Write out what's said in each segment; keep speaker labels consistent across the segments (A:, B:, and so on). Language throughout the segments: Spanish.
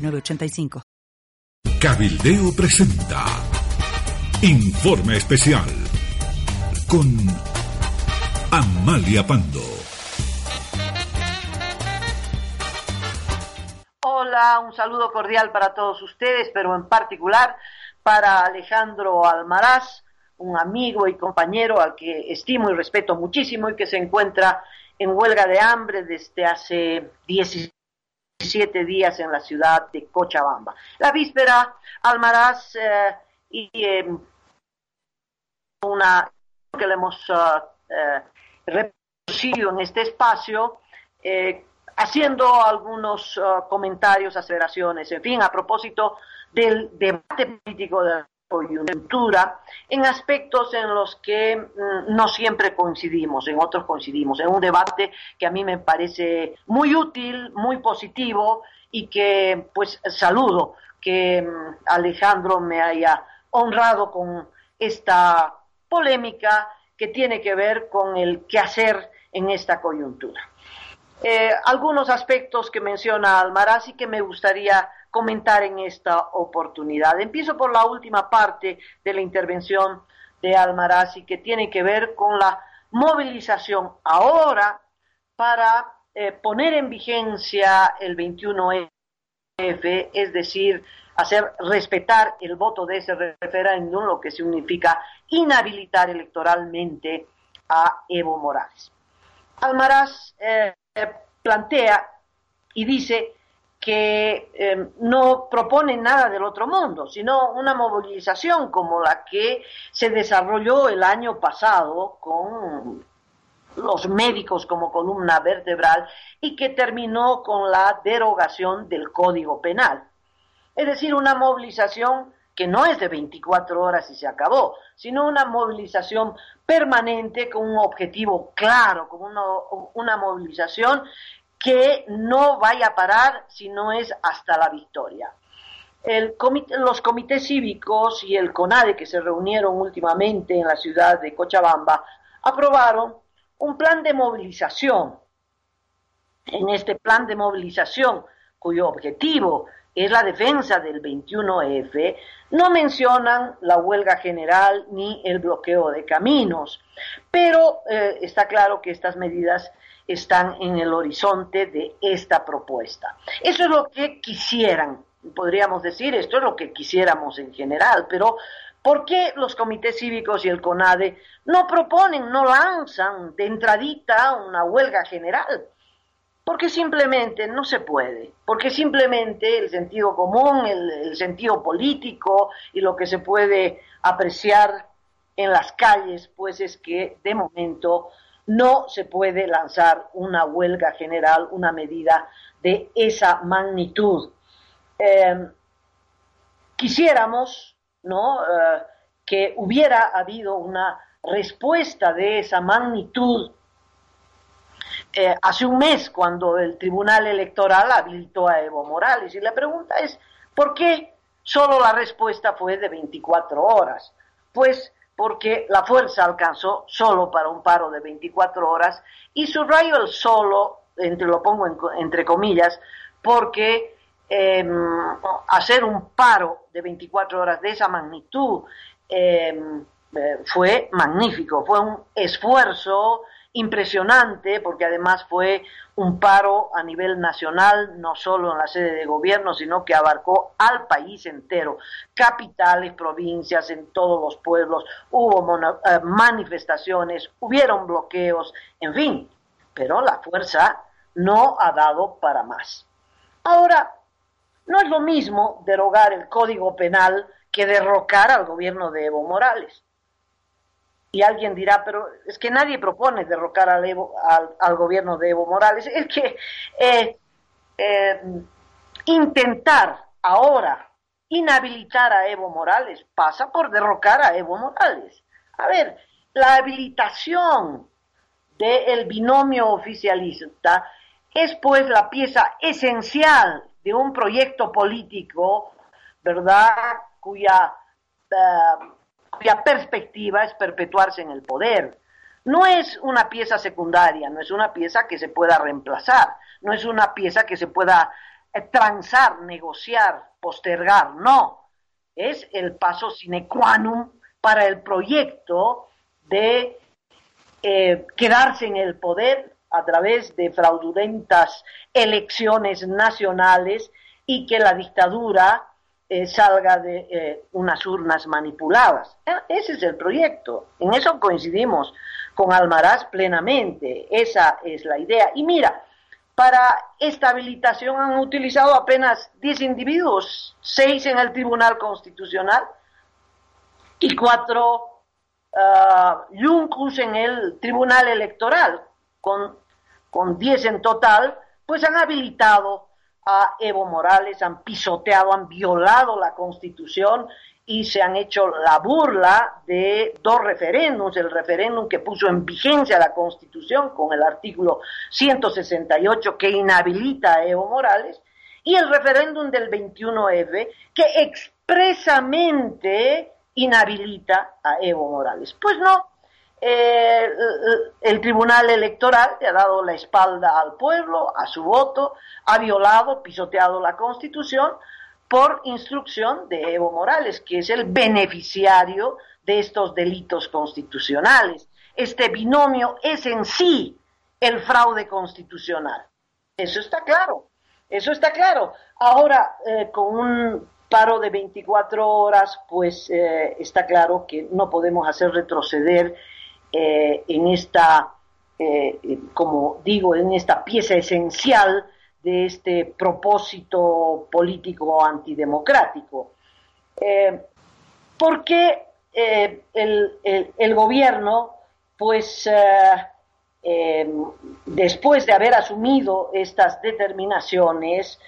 A: 985.
B: Cabildeo presenta Informe Especial con Amalia Pando.
C: Hola, un saludo cordial para todos ustedes, pero en particular para Alejandro Almaraz, un amigo y compañero al que estimo y respeto muchísimo y que se encuentra en huelga de hambre desde hace 17 siete días en la ciudad de Cochabamba. La víspera, Almaraz eh, y em, una que le hemos uh, reproducido en este espacio, haciendo algunos uh, comentarios, aseveraciones, en fin, a propósito del debate político de coyuntura en aspectos en los que mm, no siempre coincidimos, en otros coincidimos, en un debate que a mí me parece muy útil, muy positivo y que pues saludo que mm, Alejandro me haya honrado con esta polémica que tiene que ver con el qué hacer en esta coyuntura. Eh, algunos aspectos que menciona Almaraz y que me gustaría comentar en esta oportunidad. Empiezo por la última parte de la intervención de Almaraz que tiene que ver con la movilización ahora para eh, poner en vigencia el 21F, es decir, hacer respetar el voto de ese referéndum, lo que significa inhabilitar electoralmente a Evo Morales. Almaraz eh, plantea y dice que eh, no propone nada del otro mundo, sino una movilización como la que se desarrolló el año pasado con los médicos como columna vertebral y que terminó con la derogación del Código Penal. Es decir, una movilización que no es de 24 horas y se acabó, sino una movilización permanente con un objetivo claro, con una, una movilización que no vaya a parar si no es hasta la victoria. los comités cívicos y el CONADE que se reunieron últimamente en la ciudad de Cochabamba aprobaron un plan de movilización. En este plan de movilización, cuyo objetivo es la defensa del 21F, no mencionan la huelga general ni el bloqueo de caminos, pero eh, está claro que estas medidas están en el horizonte de esta propuesta. Eso es lo que quisieran, podríamos decir, esto es lo que quisiéramos en general, pero ¿por qué los comités cívicos y el CONADE no proponen, no lanzan de entradita una huelga general? Porque simplemente no se puede, porque simplemente el sentido común, el, el sentido político y lo que se puede apreciar en las calles, pues es que de momento no se puede lanzar una huelga general, una medida de esa magnitud. Eh, quisiéramos ¿no? Eh, que hubiera habido una respuesta de esa magnitud eh, hace un mes cuando el Tribunal Electoral habilitó a Evo Morales. Y la pregunta es, ¿por qué solo la respuesta fue de 24 horas? Pues porque la fuerza alcanzó solo para un paro de 24 horas y subrayo el solo, entre, lo pongo entre comillas, porque em, hacer un paro de 24 horas de esa magnitud em, eh, fue magnífico, fue un esfuerzo impresionante porque además fue un paro a nivel nacional, no solo en la sede de gobierno, sino que abarcó al país entero, capitales, provincias, en todos los pueblos, hubo eh, manifestaciones, hubieron bloqueos, en fin, pero la fuerza no ha dado para más. Ahora, no es lo mismo derogar el Código Penal que derrocar al gobierno de Evo Morales. Y alguien dirá, pero es que nadie propone derrocar al, al, gobierno de Evo Morales. Es que eh, eh, intentar ahora inhabilitar a Evo Morales pasa por derrocar a Evo Morales. A ver, la habilitación del binomio oficialista es pues la pieza esencial de un proyecto político, ¿verdad?, cuya, eh, cuya perspectiva es perpetuarse en el poder. No es una pieza secundaria, no es una pieza que se pueda reemplazar, no es una pieza que se pueda eh, transar, negociar, postergar, no. Es el paso sine qua non para el proyecto de eh, quedarse en el poder a través de fraudulentas elecciones nacionales y que la dictadura eh, salga de eh, unas urnas manipuladas. Ese es el proyecto. En eso coincidimos con Almaraz plenamente. Esa es la idea. Y mira, para esta habilitación han utilizado apenas 10 individuos, 6 en el Tribunal Constitucional y 4 uh, en el Tribunal Electoral, con, con 10 en total, pues han habilitado a Evo Morales, han pisoteado, han violado la Constitución y se han hecho la burla de dos referéndums, el referéndum que puso en vigencia la Constitución con el artículo 168 que inhabilita a Evo Morales y el referéndum del 21F que expresamente inhabilita a Evo Morales. Pues no, eh, el Tribunal Electoral le ha dado la espalda al pueblo, a su voto, ha violado, pisoteado la Constitución por instrucción de Evo Morales, que es el beneficiario de estos delitos constitucionales. Este binomio es en sí el fraude constitucional. Eso está claro, eso está claro. Ahora, eh, con un paro de 24 horas, pues eh, está claro que no podemos hacer retroceder eh, en esta, como digo, en esta pieza esencial de este propósito político antidemocrático. Eh, porque eh, el, gobierno, pues eh, después de haber asumido estas determinaciones,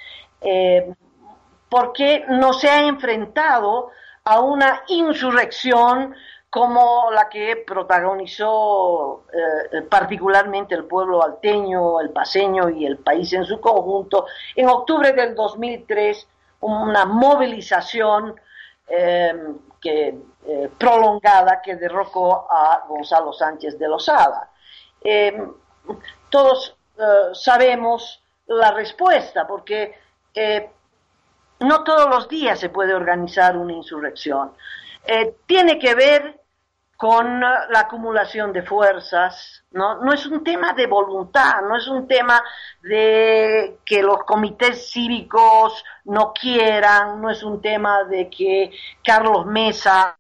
C: porque no se ha enfrentado a una insurrección como la que protagonizó eh, particularmente el pueblo alteño, el paseño y el país en su conjunto, en octubre del 2003, una movilización eh, que, eh, prolongada que derrocó a Gonzalo Sánchez de Lozada. todos sabemos la respuesta, porque no todos los días se puede organizar una insurrección. tiene que ver con la acumulación de fuerzas, ¿no? No es un tema de voluntad, no es un tema de que los comités cívicos no quieran, no es un tema de que Carlos Mesa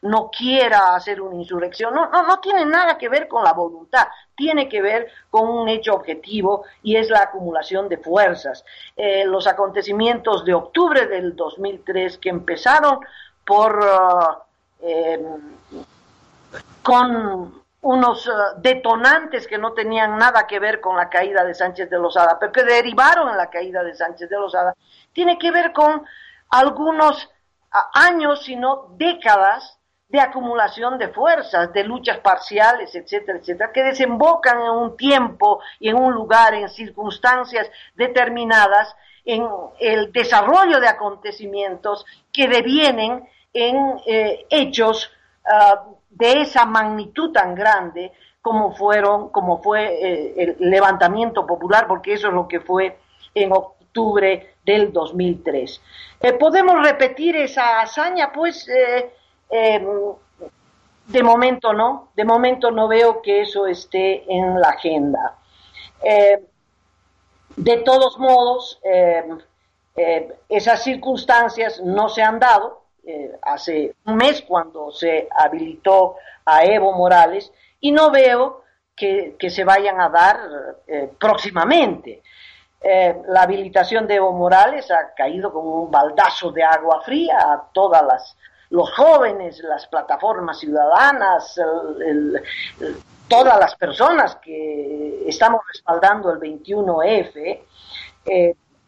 C: no quiera hacer una insurrección, no, no, no tiene nada que ver con la voluntad, tiene que ver con un hecho objetivo y es la acumulación de fuerzas. Eh, los acontecimientos de octubre del 2003 que empezaron por... Uh, eh, con unos eh, detonantes que no tenían nada que ver con la caída de Sánchez de Lozada, pero que derivaron en la caída de Sánchez de Lozada, tiene que ver con algunos años, sino décadas de acumulación de fuerzas, de luchas parciales, etcétera, etcétera, que desembocan en un tiempo y en un lugar, en circunstancias determinadas, en el desarrollo de acontecimientos que devienen en eh, hechos ah, de esa magnitud tan grande como fueron, como fue eh, el levantamiento popular, porque eso es lo que fue en octubre del 2003. Eh, ¿Podemos repetir esa hazaña? Pues em, de momento no, de momento no veo que eso esté en la agenda. de todos modos, em, esas circunstancias no se han dado, eh, hace un mes cuando se habilitó a Evo Morales y no veo que, se vayan a dar eh, próximamente. Eh, la habilitación de Evo Morales ha caído como un baldazo de agua fría a todas las los jóvenes, las plataformas ciudadanas, todas las personas que estamos respaldando el 21F,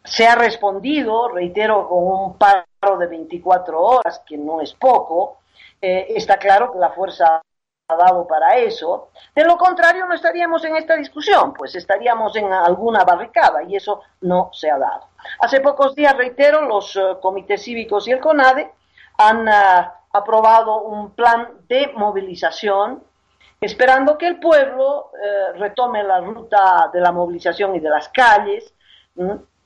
C: se ha respondido, reitero, con un de 24 horas, que no es poco. Eh, está claro que la fuerza ha dado para eso. De lo contrario, no estaríamos en esta discusión, pues estaríamos en alguna barricada y eso no se ha dado. Hace pocos días, reitero, los eh, comités cívicos y el CONADE han eh, aprobado un plan de movilización esperando que el pueblo retome la ruta de la movilización y de las calles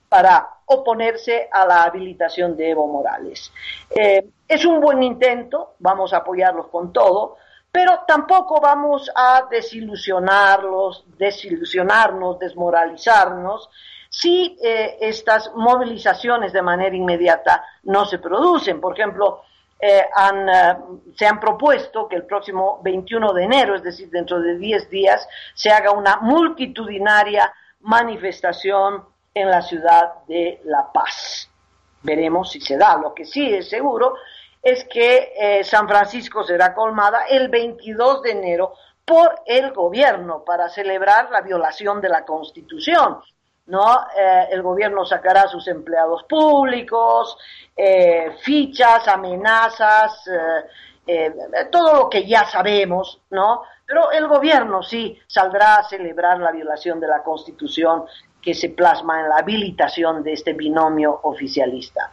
C: para oponerse a la habilitación de Evo Morales. Eh, es un buen intento, vamos a apoyarlos con todo, pero tampoco vamos a desilusionarlos, desilusionarnos, desmoralizarnos si eh, estas movilizaciones de manera inmediata no se producen. Por ejemplo, eh, se han propuesto que el próximo 21 de enero, es decir, dentro de 10 días, se haga una multitudinaria manifestación en la ciudad de La Paz. Veremos si se da. Lo que sí es seguro es que eh, San Francisco será colmada el 22 de enero por el gobierno para celebrar la violación de la Constitución. ¿no? Eh, el gobierno sacará a sus empleados públicos, eh, fichas, amenazas, todo lo que ya sabemos, ¿no? Pero el gobierno sí saldrá a celebrar la violación de la Constitución que se plasma en la habilitación de este binomio oficialista.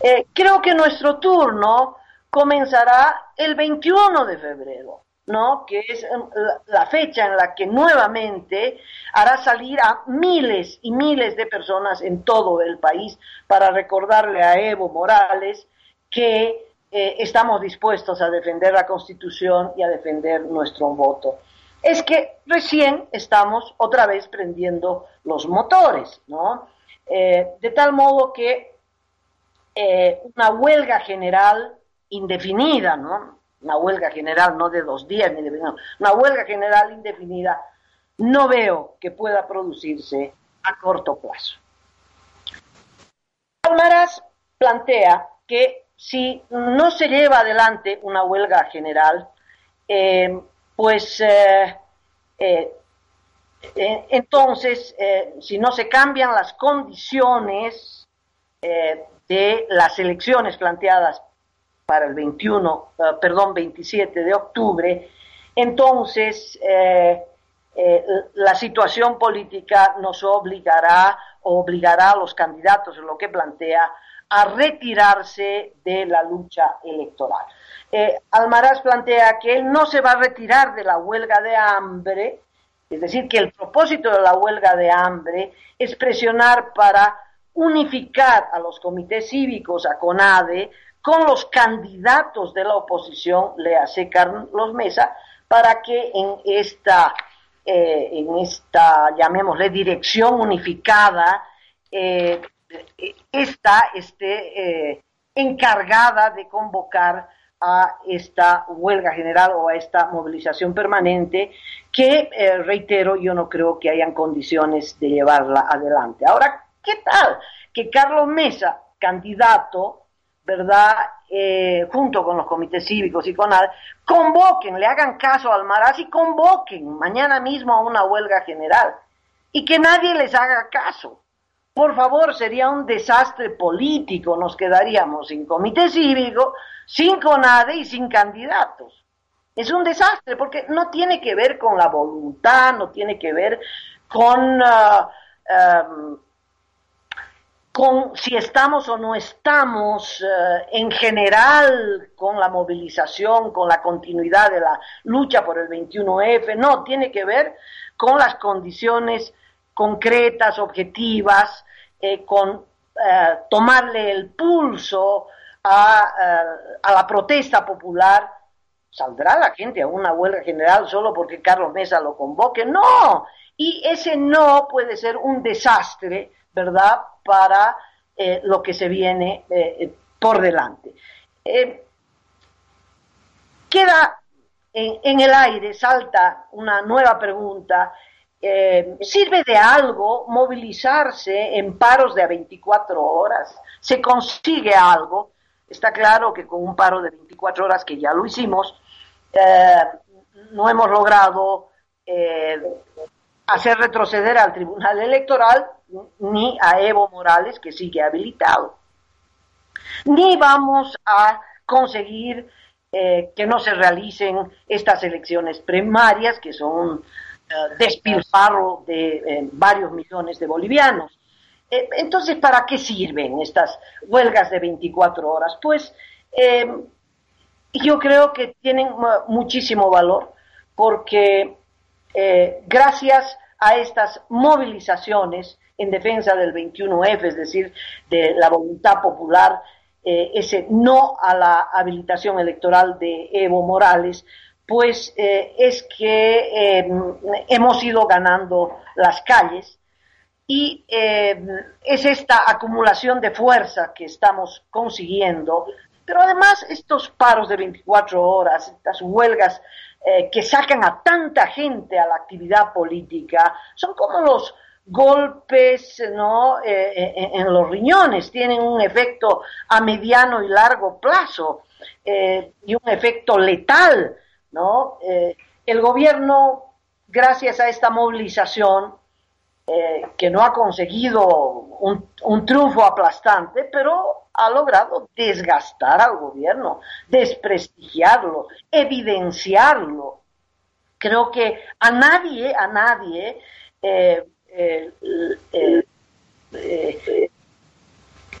C: Eh, creo que nuestro turno comenzará el 21 de febrero, ¿no? que es em, la fecha en la que nuevamente hará salir a miles y miles de personas en todo el país para recordarle a Evo Morales que eh, estamos dispuestos a defender la Constitución y a defender nuestro voto es que recién estamos otra vez prendiendo los motores, ¿no? Eh, de tal modo que eh, una huelga general indefinida, ¿no? Una huelga general no de dos días, ni de, una huelga general indefinida, no veo que pueda producirse a corto plazo. Almaraz plantea que si no se lleva adelante una huelga general, eh, pues eh, eh, eh, entonces, si no se cambian las condiciones de las elecciones planteadas para el 21, perdón, 27 de octubre, entonces la situación política nos obligará obligará a los candidatos lo que plantea a retirarse de la lucha electoral. Eh, Almaraz plantea que él no se va a retirar de la huelga de hambre, es decir, que el propósito de la huelga de hambre es presionar para unificar a los comités cívicos, a CONADE, con los candidatos de la oposición, le hace Carlos Mesa, para que en esta, eh, en esta, llamémosle, dirección unificada, eh, esta esté eh, encargada de convocar a esta huelga general o a esta movilización permanente que, eh, reitero, yo no creo que hayan condiciones de llevarla adelante. Ahora, ¿qué tal que Carlos Mesa, candidato, ¿verdad? Eh, junto con los comités cívicos y con convoquen, le hagan caso al Maraz y convoquen mañana mismo a una huelga general y que nadie les haga caso. Por favor, sería un desastre político, nos quedaríamos sin comité cívico, sin CONADE y sin candidatos. Es un desastre porque no tiene que ver con la voluntad, no tiene que ver con, con si estamos o no estamos uh, en general con la movilización, con la continuidad de la lucha por el 21F, no, tiene que ver con las condiciones concretas, objetivas, eh, con eh, tomarle el pulso a, eh, a, la protesta popular, ¿saldrá la gente a una huelga general solo porque Carlos Mesa lo convoque? No, y ese no puede ser un desastre, ¿verdad?, para lo que se viene por delante. queda en el aire, salta una nueva pregunta eh, ¿Sirve de algo movilizarse en paros de a 24 horas? ¿Se consigue algo? Está claro que con un paro de 24 horas, que ya lo hicimos, eh, no hemos logrado eh, hacer retroceder al Tribunal Electoral, ni a Evo Morales, que sigue habilitado. Ni vamos a conseguir que no se realicen estas elecciones primarias, que son despilfarro de eh, varios millones de bolivianos. entonces, ¿para qué sirven estas huelgas de 24 horas? Pues yo creo que tienen muchísimo valor porque gracias a estas movilizaciones en defensa del 21F, es decir, de la voluntad popular, eh, ese no a la habilitación electoral de Evo Morales, pues eh, es que em, hemos ido ganando las calles y em, es esta acumulación de fuerza que estamos consiguiendo, pero además estos paros de 24 horas, estas huelgas eh, que sacan a tanta gente a la actividad política, son como los golpes ¿no? Eh, eh, en, los riñones, tienen un efecto a mediano y largo plazo y un efecto letal. ¿No? el gobierno, gracias a esta movilización, que no ha conseguido un triunfo aplastante, pero ha logrado desgastar al gobierno, desprestigiarlo, evidenciarlo. Creo que a nadie, a nadie eh, eh,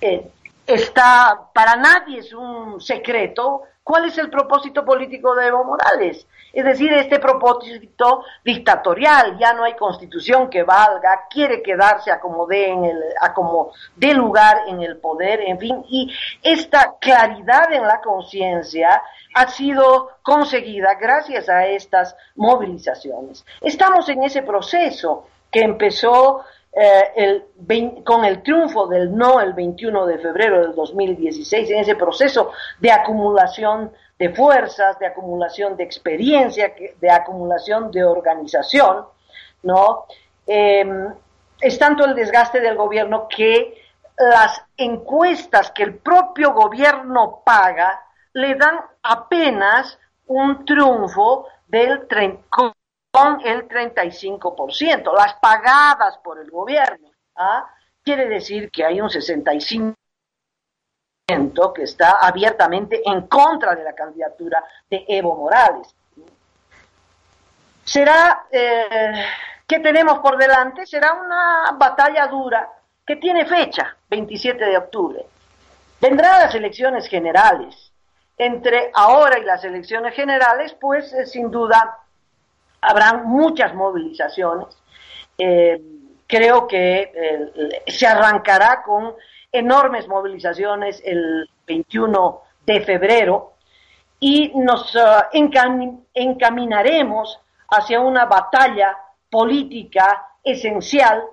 C: eh, está, para nadie es un secreto cuál es el propósito político de Evo Morales. Es decir, este propósito dictatorial, ya no hay constitución que valga, quiere quedarse a como dé, en el, a lugar en el poder, en fin, y esta claridad en la conciencia ha sido conseguida gracias a estas movilizaciones. Estamos en ese proceso que empezó eh, con el triunfo del no el 21 de febrero del 2016, en ese proceso de acumulación de fuerzas, de acumulación de experiencia, de acumulación de organización, ¿no? Em, es tanto el desgaste del gobierno que las encuestas que el propio gobierno paga le dan apenas un triunfo del con el 35%, las pagadas por el gobierno. ¿ah? Quiere decir que hay un 65% que está abiertamente en contra de la candidatura de Evo Morales. Será, eh, ¿qué tenemos por delante? Será una batalla dura que tiene fecha, 27 de octubre. Vendrán las elecciones generales. Entre ahora y las elecciones generales, pues eh, sin duda habrán muchas movilizaciones. Eh, creo que se arrancará con enormes movilizaciones el 21 de febrero y nos uh, encaminaremos hacia una batalla política esencial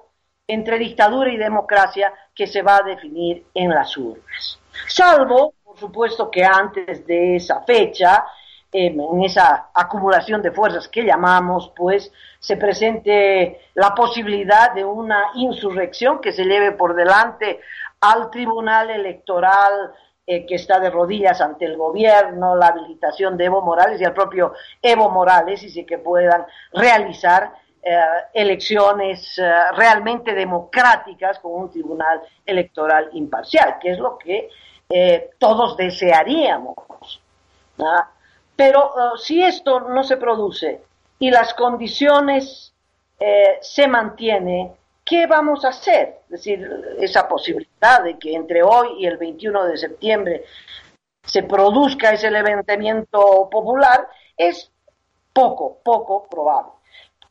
C: entre dictadura y democracia que se va a definir en las urnas. Salvo, por supuesto, que antes de esa fecha, en esa acumulación de fuerzas que llamamos, pues se presente la posibilidad de una insurrección que se lleve por delante al Tribunal Electoral eh, que está de rodillas ante el gobierno, la habilitación de Evo Morales y al propio Evo Morales, y sí que puedan realizar eh, elecciones eh, realmente democráticas con un tribunal electoral imparcial, que es lo que todos desearíamos. Pero si esto no se produce y las condiciones se mantienen, ¿qué vamos a hacer? Es decir, esa posibilidad de que entre hoy y el 21 de septiembre se produzca ese levantamiento popular es poco, poco probable.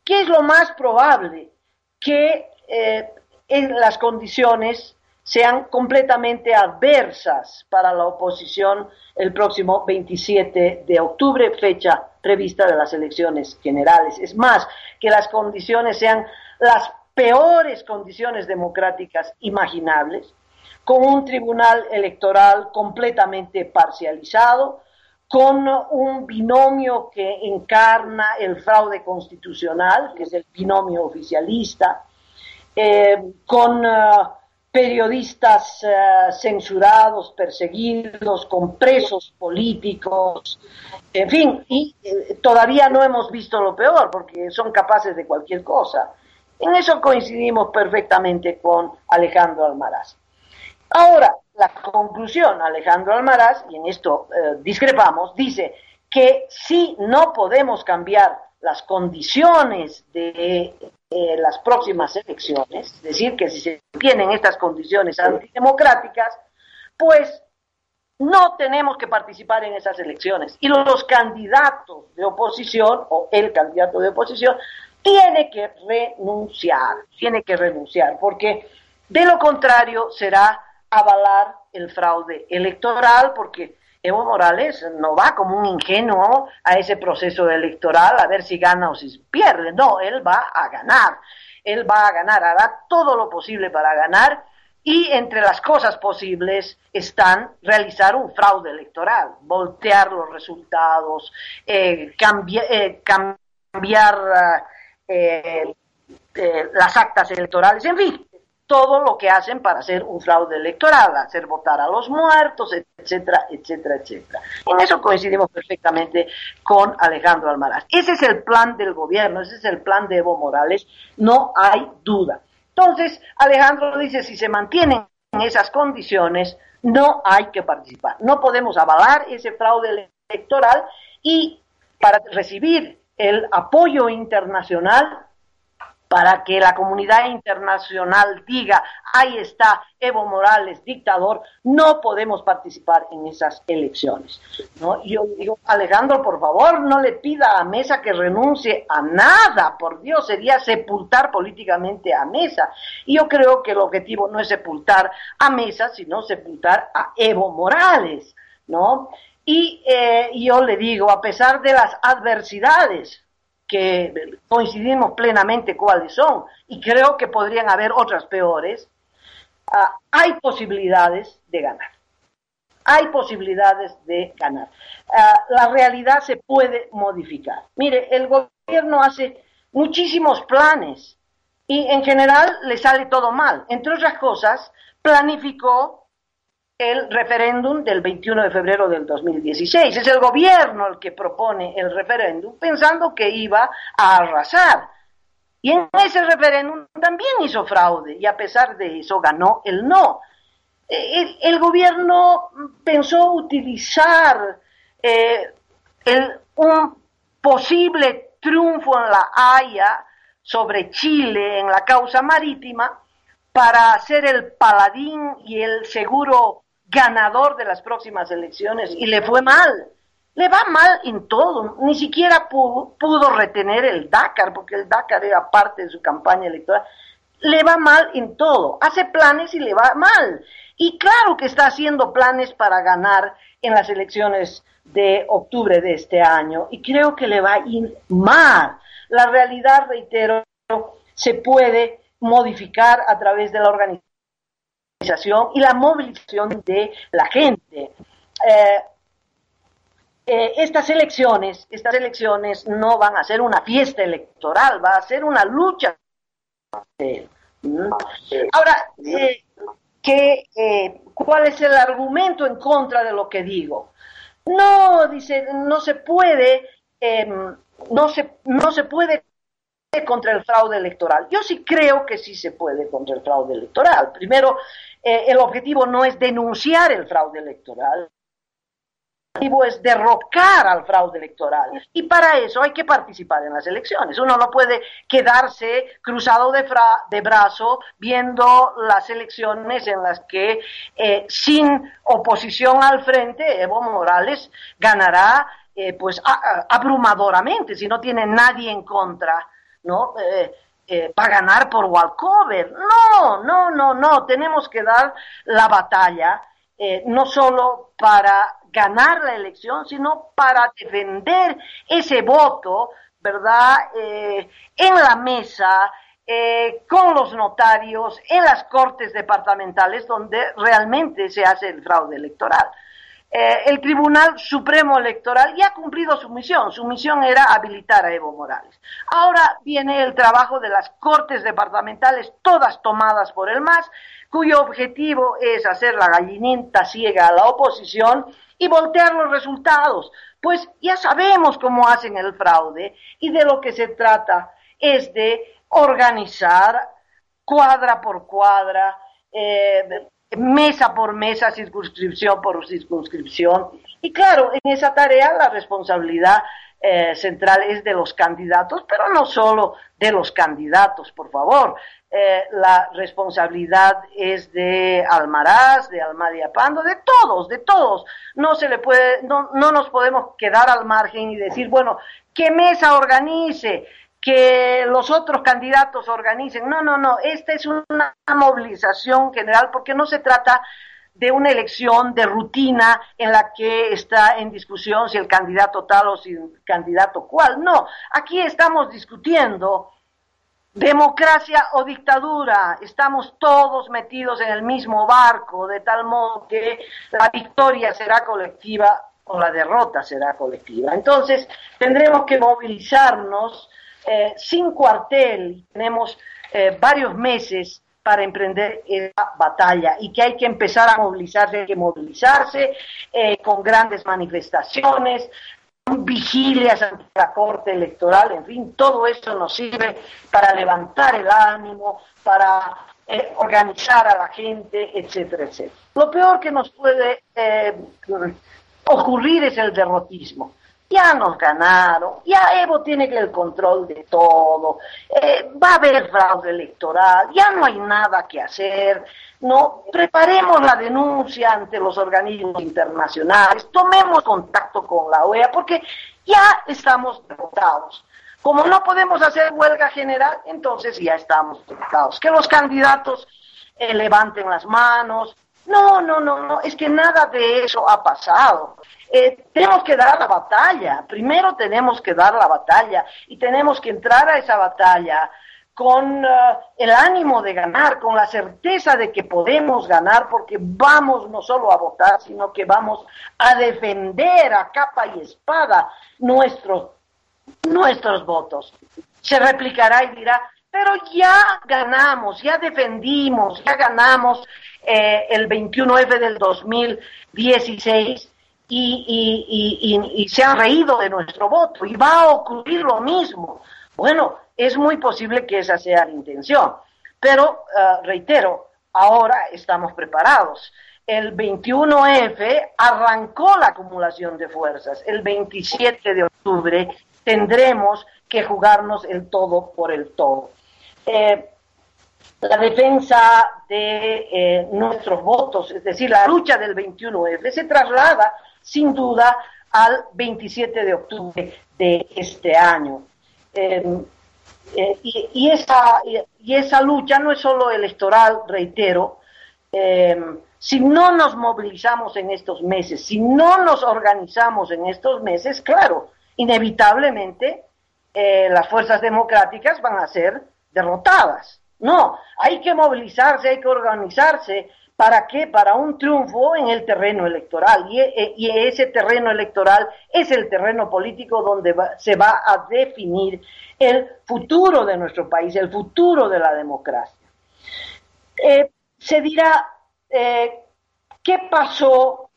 C: ¿Qué es lo más probable? Que eh, las condiciones sean completamente adversas para la oposición el próximo 27 de octubre, fecha prevista de las elecciones generales. Es más, que las condiciones sean las peores condiciones democráticas imaginables, con un tribunal electoral completamente parcializado, con un binomio que encarna el fraude constitucional, que es el binomio oficialista, eh, con eh, periodistas eh, censurados, perseguidos, con presos políticos, en fin, y todavía no hemos visto lo peor, porque son capaces de cualquier cosa En eso coincidimos perfectamente con Alejandro Almaraz. Ahora, la conclusión, Alejandro Almaraz, y en esto eh, discrepamos, dice que si no podemos cambiar las condiciones de eh, las próximas elecciones, es decir, que si se tienen estas condiciones antidemocráticas, pues no tenemos que participar en esas elecciones. Y los candidatos de oposición, o el candidato de oposición, tiene que renunciar, tiene que renunciar, porque de lo contrario será avalar el fraude electoral, porque Evo Morales no va como un ingenuo a ese proceso electoral a ver si gana o si pierde, no, él va a ganar, él va a ganar, hará todo lo posible para ganar y entre las cosas posibles están realizar un fraude electoral, voltear los resultados, eh, eh, cambiar eh, las actas electorales, en fin, todo lo que hacen para hacer un fraude electoral, hacer votar a los muertos, etcétera, etcétera, etcétera. En eso coincidimos perfectamente con Alejandro Almaraz. Ese es el plan del gobierno, ese es el plan de Evo Morales, no hay duda. Entonces, Alejandro dice, si se mantienen en esas condiciones, no hay que participar. No podemos avalar ese fraude electoral y para recibir el apoyo internacional para que la comunidad internacional diga, ahí está Evo Morales, dictador, no podemos participar en esas elecciones. ¿no? Yo digo, Alejandro, por favor, no le pida a Mesa que renuncie a nada, por Dios, sería sepultar políticamente a Mesa. Y yo creo que el objetivo no es sepultar a Mesa, sino sepultar a Evo Morales, ¿no? Y eh, yo le digo, a pesar de las adversidades, que coincidimos plenamente cuáles son, y creo que podrían haber otras peores, ah, hay posibilidades de ganar. Hay posibilidades de ganar. Ah, la realidad se puede modificar. Mire, el gobierno hace muchísimos planes y en general le sale todo mal. Entre otras cosas, planificó el referéndum del 21 de febrero del 2016. Es el gobierno el que propone el referéndum pensando que iba a arrasar. Y en ese referéndum también hizo fraude y a pesar de eso ganó el no. Eh, el, gobierno pensó utilizar eh, un posible triunfo en la Haya sobre Chile en la causa marítima para ser el paladín y el seguro ganador de las próximas elecciones y le fue mal. Le va mal en todo, ni siquiera pudo, retener el Dakar, porque el Dakar era parte de su campaña electoral. Le va mal en todo, hace planes y le va mal. Y claro que está haciendo planes para ganar en las elecciones de octubre de este año y creo que le va a ir mal. La realidad, reitero, se puede modificar a través de la organización y la movilización de la gente. Eh, eh, estas elecciones, estas elecciones no van a ser una fiesta electoral, va a ser una lucha. Ahora, eh, ¿cuál es el argumento en contra de lo que digo? No, dice, no se puede, em, no se, no se puede contra el fraude electoral. Yo sí creo que sí se puede contra el fraude electoral. Primero, eh, el objetivo no es denunciar el fraude electoral, el objetivo es derrocar al fraude electoral. Y para eso hay que participar en las elecciones. Uno no puede quedarse cruzado de, brazo viendo las elecciones en las que eh, sin oposición al frente Evo Morales ganará eh, pues abrumadoramente si no tiene nadie en contra ¿no? Eh, eh, para ganar por walkover. No, no, no, no. Tenemos que dar la batalla eh, no solo para ganar la elección, sino para defender ese voto, ¿verdad? en la mesa, con los notarios, en las cortes departamentales, donde realmente se hace el fraude electoral. Eh, el Tribunal Supremo Electoral ya ha cumplido su misión. Su misión era habilitar a Evo Morales. Ahora viene el trabajo de las Cortes Departamentales, todas tomadas por el MAS, cuyo objetivo es hacer la gallinita ciega a la oposición y voltear los resultados. Pues ya sabemos cómo hacen el fraude y de lo que se trata es de organizar cuadra por cuadra, eh, mesa por mesa, circunscripción por circunscripción. Y claro, en esa tarea la responsabilidad eh, central es de los candidatos, pero no solo de los candidatos, por favor. Eh, la responsabilidad es de Almaraz, de Almadia Pando, de todos, de todos. No se le puede, no, no nos podemos quedar al margen y decir, bueno, que mesa organice, que los otros candidatos organicen. No, no, no. Esta es una movilización general porque no se trata de una elección de rutina en la que está en discusión si el candidato tal o si el candidato cual. No, aquí estamos discutiendo democracia o dictadura. Estamos todos metidos en el mismo barco, de tal modo que la victoria será colectiva o la derrota será colectiva. Entonces, tendremos que movilizarnos eh, sin cuartel. Tenemos eh, varios meses para emprender esa batalla y que hay que empezar a movilizarse, hay que movilizarse eh, con grandes manifestaciones, vigilias ante la Corte Electoral, en fin, todo eso nos sirve para levantar el ánimo, para eh, organizar a la gente, etcétera, etcétera. Lo peor que nos puede eh, ocurrir es el derrotismo. Ya nos ganaron, ya Evo tiene el control de todo, eh, va a haber fraude electoral, ya no hay nada que hacer, no preparemos la denuncia ante los organismos internacionales, tomemos contacto con la OEA, porque ya estamos derrotados. Como no podemos hacer huelga general, entonces ya estamos derrotados. Que los candidatos levanten las manos. No, no, no, no, es que nada de eso ha pasado. Eh, tenemos que dar la batalla, primero tenemos que dar la batalla y tenemos que entrar a esa batalla con eh, el ánimo de ganar, con la certeza de que podemos ganar, porque vamos no solo a votar, sino que vamos a defender a capa y espada nuestros, nuestros votos. Se replicará y dirá, pero ya ganamos, ya defendimos, ya ganamos eh, el 21F del 2016 y, se han reído de nuestro voto y va a ocurrir lo mismo. Bueno, es muy posible que esa sea la intención, pero eh, reitero, ahora estamos preparados. El 21F arrancó la acumulación de fuerzas. El 27 de octubre tendremos que jugarnos el todo por el todo. Eh, la defensa de eh, nuestros votos, es decir, la lucha del 21F, se traslada sin duda al 27 de octubre de este año. Em, eh, y, esa, y, esa, lucha no es solo electoral, reitero, em, si no nos movilizamos en estos meses, si no nos organizamos en estos meses, claro, inevitablemente eh, las fuerzas democráticas van a ser derrotadas. No, hay que movilizarse, hay que organizarse, ¿Para qué? Para un triunfo en el terreno electoral. Y, e, ese terreno electoral es el terreno político donde se va a definir el futuro de nuestro país, el futuro de la democracia. Eh, se dirá, eh, ¿qué pasó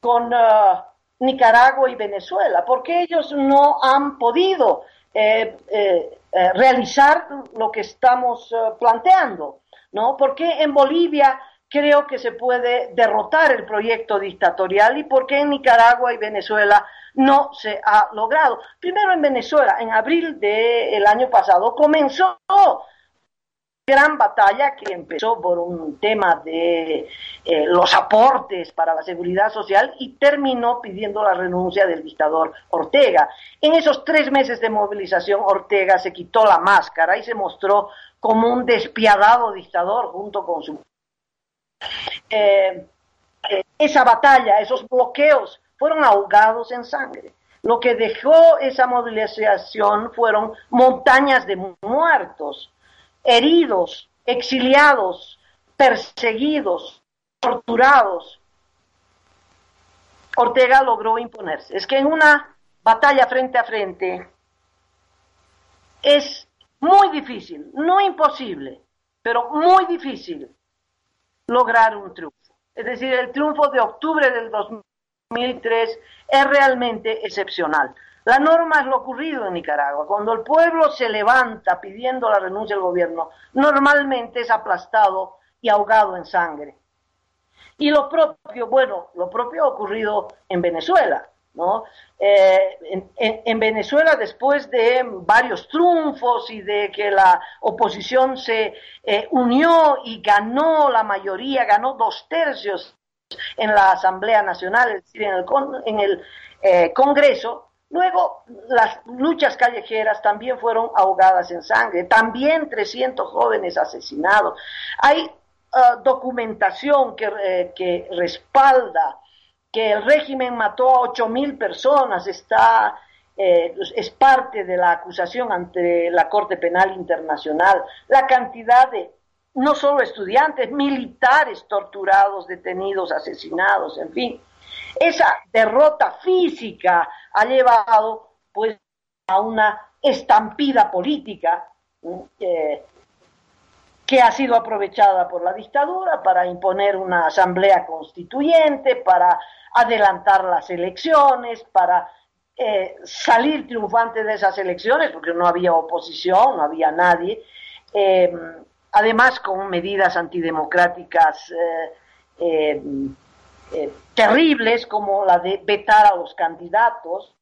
C: con uh, Nicaragua y Venezuela? ¿Por qué ellos no han podido eh, realizar lo que estamos uh, planteando? ¿no? Porque en Bolivia creo que se puede derrotar el proyecto dictatorial y por qué en Nicaragua y Venezuela no se ha logrado. Primero en Venezuela, en abril del año pasado, comenzó gran batalla que empezó por un tema de eh, los aportes para la seguridad social y terminó pidiendo la renuncia del dictador Ortega. En esos tres meses de movilización, Ortega se quitó la máscara y se mostró como un despiadado dictador junto con su... Eh, eh, esa batalla, esos bloqueos fueron ahogados en sangre. Lo que dejó esa movilización fueron montañas de muertos, heridos, exiliados, perseguidos, torturados. Ortega logró imponerse. Es que en una batalla frente a frente es muy difícil, no imposible, pero muy difícil lograr un triunfo. Es decir, el triunfo de octubre del 2003 es realmente excepcional. La norma es lo ocurrido en Nicaragua. Cuando el pueblo se levanta pidiendo la renuncia del gobierno, normalmente es aplastado y ahogado en sangre. Y lo propio, bueno, lo propio ha ocurrido en Venezuela. ¿no? Eh, en, Venezuela, después de varios triunfos y de que la oposición se eh, unió y ganó la mayoría, ganó dos tercios en la Asamblea Nacional, es decir, en el, en el eh, Congreso, luego las luchas callejeras también fueron ahogadas en sangre, también 300 jóvenes asesinados. Hay ah, documentación que, que respalda que el régimen mató a ocho mil personas, está, eh, es parte de la acusación ante la Corte Penal Internacional, la cantidad de no solo estudiantes, militares torturados, detenidos, asesinados, en fin. Esa derrota física ha llevado pues a una estampida política eh, que ha sido aprovechada por la dictadura para imponer una asamblea constituyente, para adelantar las elecciones, para eh, salir triunfante de esas elecciones, porque no había oposición, no había nadie, eh, además con medidas antidemocráticas terribles como la de vetar a los candidatos,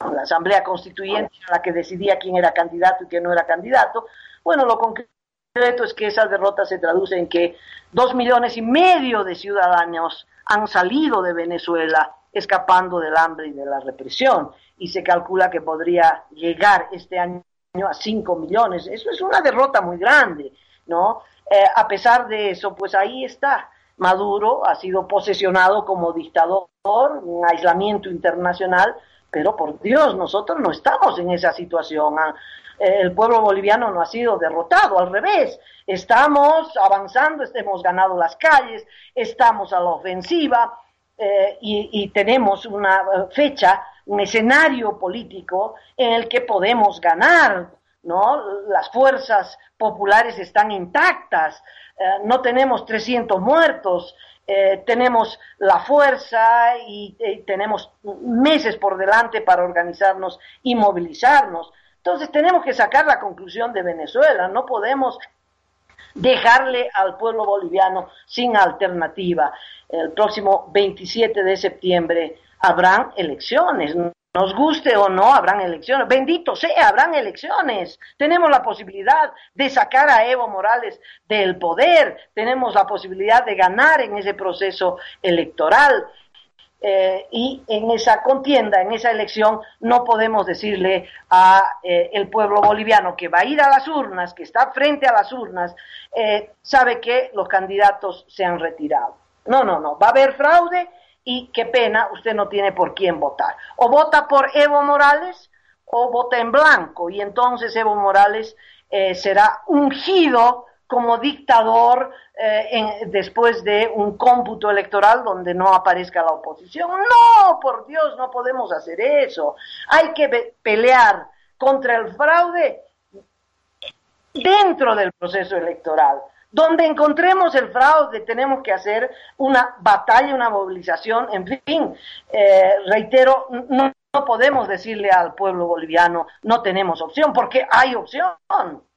C: la Asamblea Constituyente la que decidía quién era candidato y quién no era candidato. Bueno, lo concreto es que esa derrota se traduce en que dos millones y medio de ciudadanos han salido de Venezuela escapando del hambre y de la represión y se calcula que podría llegar este año a 5 millones. Eso es una derrota muy grande, ¿no? Eh, a pesar de eso, pues ahí está. Maduro ha sido posesionado como dictador, un aislamiento internacional, pero por Dios, nosotros no estamos en esa situación. Ah, el pueblo boliviano no ha sido derrotado, al revés, estamos avanzando, hemos ganado las calles, estamos a la ofensiva eh, y, tenemos una eh, fecha, un escenario político en el que podemos ganar, ¿no? Las fuerzas populares están intactas, no tenemos 300 muertos, tenemos la fuerza y, tenemos meses por delante para organizarnos y movilizarnos. Entonces tenemos que sacar la conclusión de Venezuela, no podemos dejarle al pueblo boliviano sin alternativa. El próximo 27 de septiembre habrán elecciones. Nos guste o no, habrán elecciones. Bendito sea, habrán elecciones. Tenemos la posibilidad de sacar a Evo Morales del poder. Tenemos la posibilidad de ganar en ese proceso electoral. Eh, y en esa contienda, en esa elección, no podemos decirle a eh, el pueblo boliviano que va a ir a las urnas, que está frente a las urnas, eh, sabe que los candidatos se han retirado. No, no, no, va a haber fraude y qué pena, usted no tiene por quién votar. O vota por Evo Morales o vota en blanco y entonces Evo Morales será ungido como dictador eh, después de un cómputo electoral donde no aparezca la oposición. No, por Dios, no podemos hacer eso. Hay que pelear contra el fraude dentro del proceso electoral. Donde encontremos el fraude tenemos que hacer una batalla, una movilización, en fin, eh, reitero, no podemos decirle al pueblo boliviano no tenemos opción, porque hay opción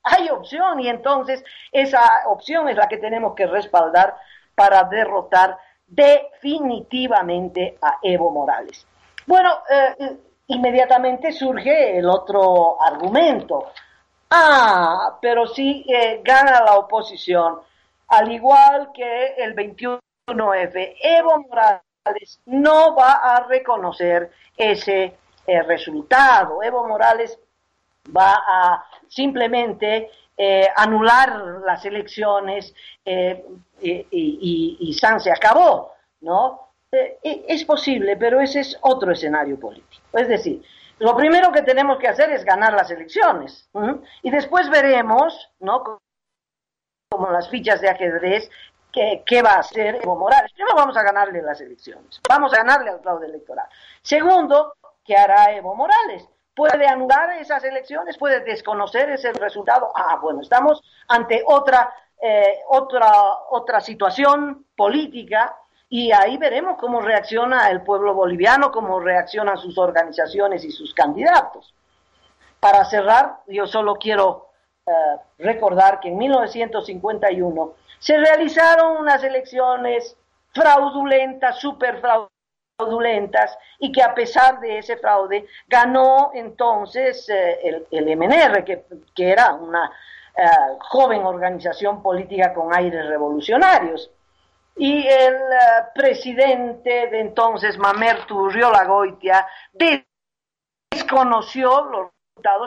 C: hay opción y entonces esa opción es la que tenemos que respaldar para derrotar definitivamente a Evo Morales. Bueno, eh, inmediatamente surge el otro argumento. Ah, pero si eh, gana la oposición, al igual que el 21F, Evo Morales no va a reconocer ese eh, resultado. Evo Morales va a simplemente eh, anular las elecciones y, San se acabó, ¿no? Es posible, pero ese es otro escenario político. Es decir, lo primero que tenemos que hacer es ganar las elecciones y después veremos, ¿no? Como las fichas de ajedrez, ¿Qué, ¿qué, va a hacer Evo Morales? Primero vamos a ganarle las elecciones, vamos a ganarle al fraude electoral. Segundo, ¿qué hará Evo Morales? puede anular esas elecciones, puede desconocer ese resultado. Ah, bueno, estamos ante otra, eh, otra, otra situación política y ahí veremos cómo reacciona el pueblo boliviano, cómo reaccionan sus organizaciones y sus candidatos. Para cerrar, yo solo quiero eh, recordar que en 1951 se realizaron unas elecciones fraudulentas, súper fraudulentas, y que a pesar de ese fraude ganó entonces eh, el, MNR, que, era una eh, joven organización política con aires revolucionarios. Y el presidente de entonces, Mamertu Goitia, desconoció los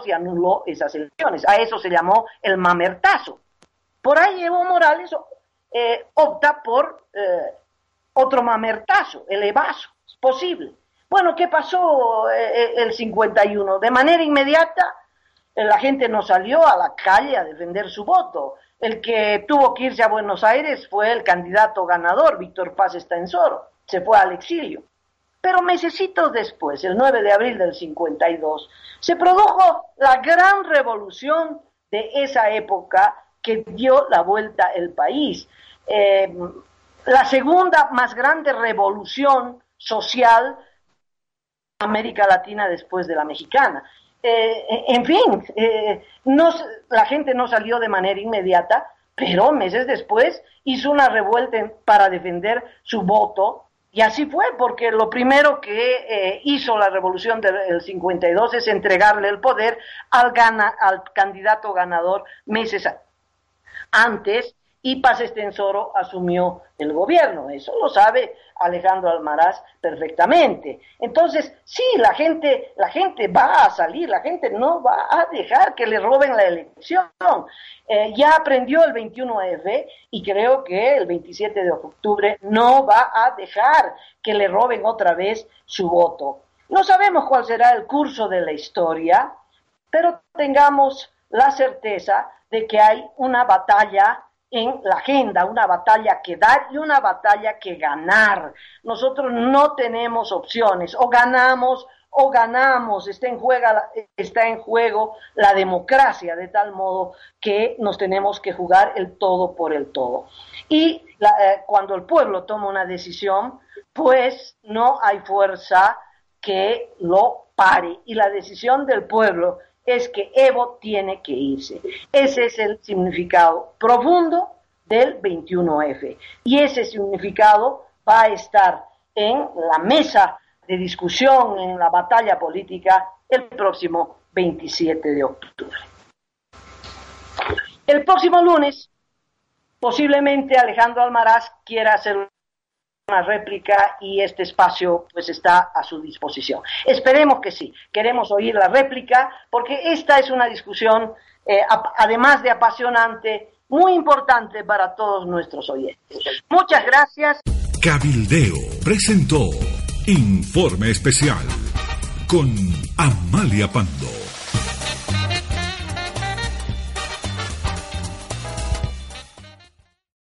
C: y anuló esas elecciones. A eso se llamó el mamertazo. Por ahí Evo Morales eh, opta por eh, otro mamertazo, el evaso. Es posible. Bueno, ¿qué pasó eh, el 51? De manera inmediata, la gente no salió a la calle a defender su voto. El que tuvo que irse a Buenos Aires fue el candidato ganador, Víctor Paz Estensoro. Se fue al exilio. Pero mesecitos después, el 9 de abril del 52, se produjo la gran revolución de esa época que dio la vuelta al país. Eh, la segunda más grande revolución social América Latina después de la mexicana. Eh, en fin, eh, la gente no salió de manera inmediata, pero meses después hizo una revuelta para defender su voto y así fue, porque lo primero que eh, hizo la revolución del 52 es entregarle el poder al, gana, al candidato ganador meses antes y Paz Estensoro asumió el gobierno. Eso lo sabe Alejandro Almaraz perfectamente. Entonces, sí, la gente, la gente va a salir, la gente no va a dejar que le roben la elección. Eh, ya aprendió el 21F y creo que el 27 de octubre no va a dejar que le roben otra vez su voto. No sabemos cuál será el curso de la historia, pero tengamos la certeza de que hay una batalla en la agenda, una batalla que dar y una batalla que ganar. Nosotros no tenemos opciones, o ganamos o ganamos, está en, juego, está en juego la democracia, de tal modo que nos tenemos que jugar el todo por el todo. Y eh, cuando el pueblo toma una decisión, pues no hay fuerza que lo pare. Y la decisión del pueblo es que Evo tiene que irse. Ese es el significado profundo del 21F. Y ese significado va a estar en la mesa de discusión, en la batalla política, el próximo 27 de octubre. El próximo lunes, posiblemente Alejandro Almaraz quiera hacer una réplica y este espacio pues está a su disposición. Esperemos que sí, queremos oír la réplica porque esta es una discusión, eh, además de apasionante, muy importante para todos nuestros oyentes. Muchas gracias.
B: Cabildeo presentó Informe Especial con Amalia Pando.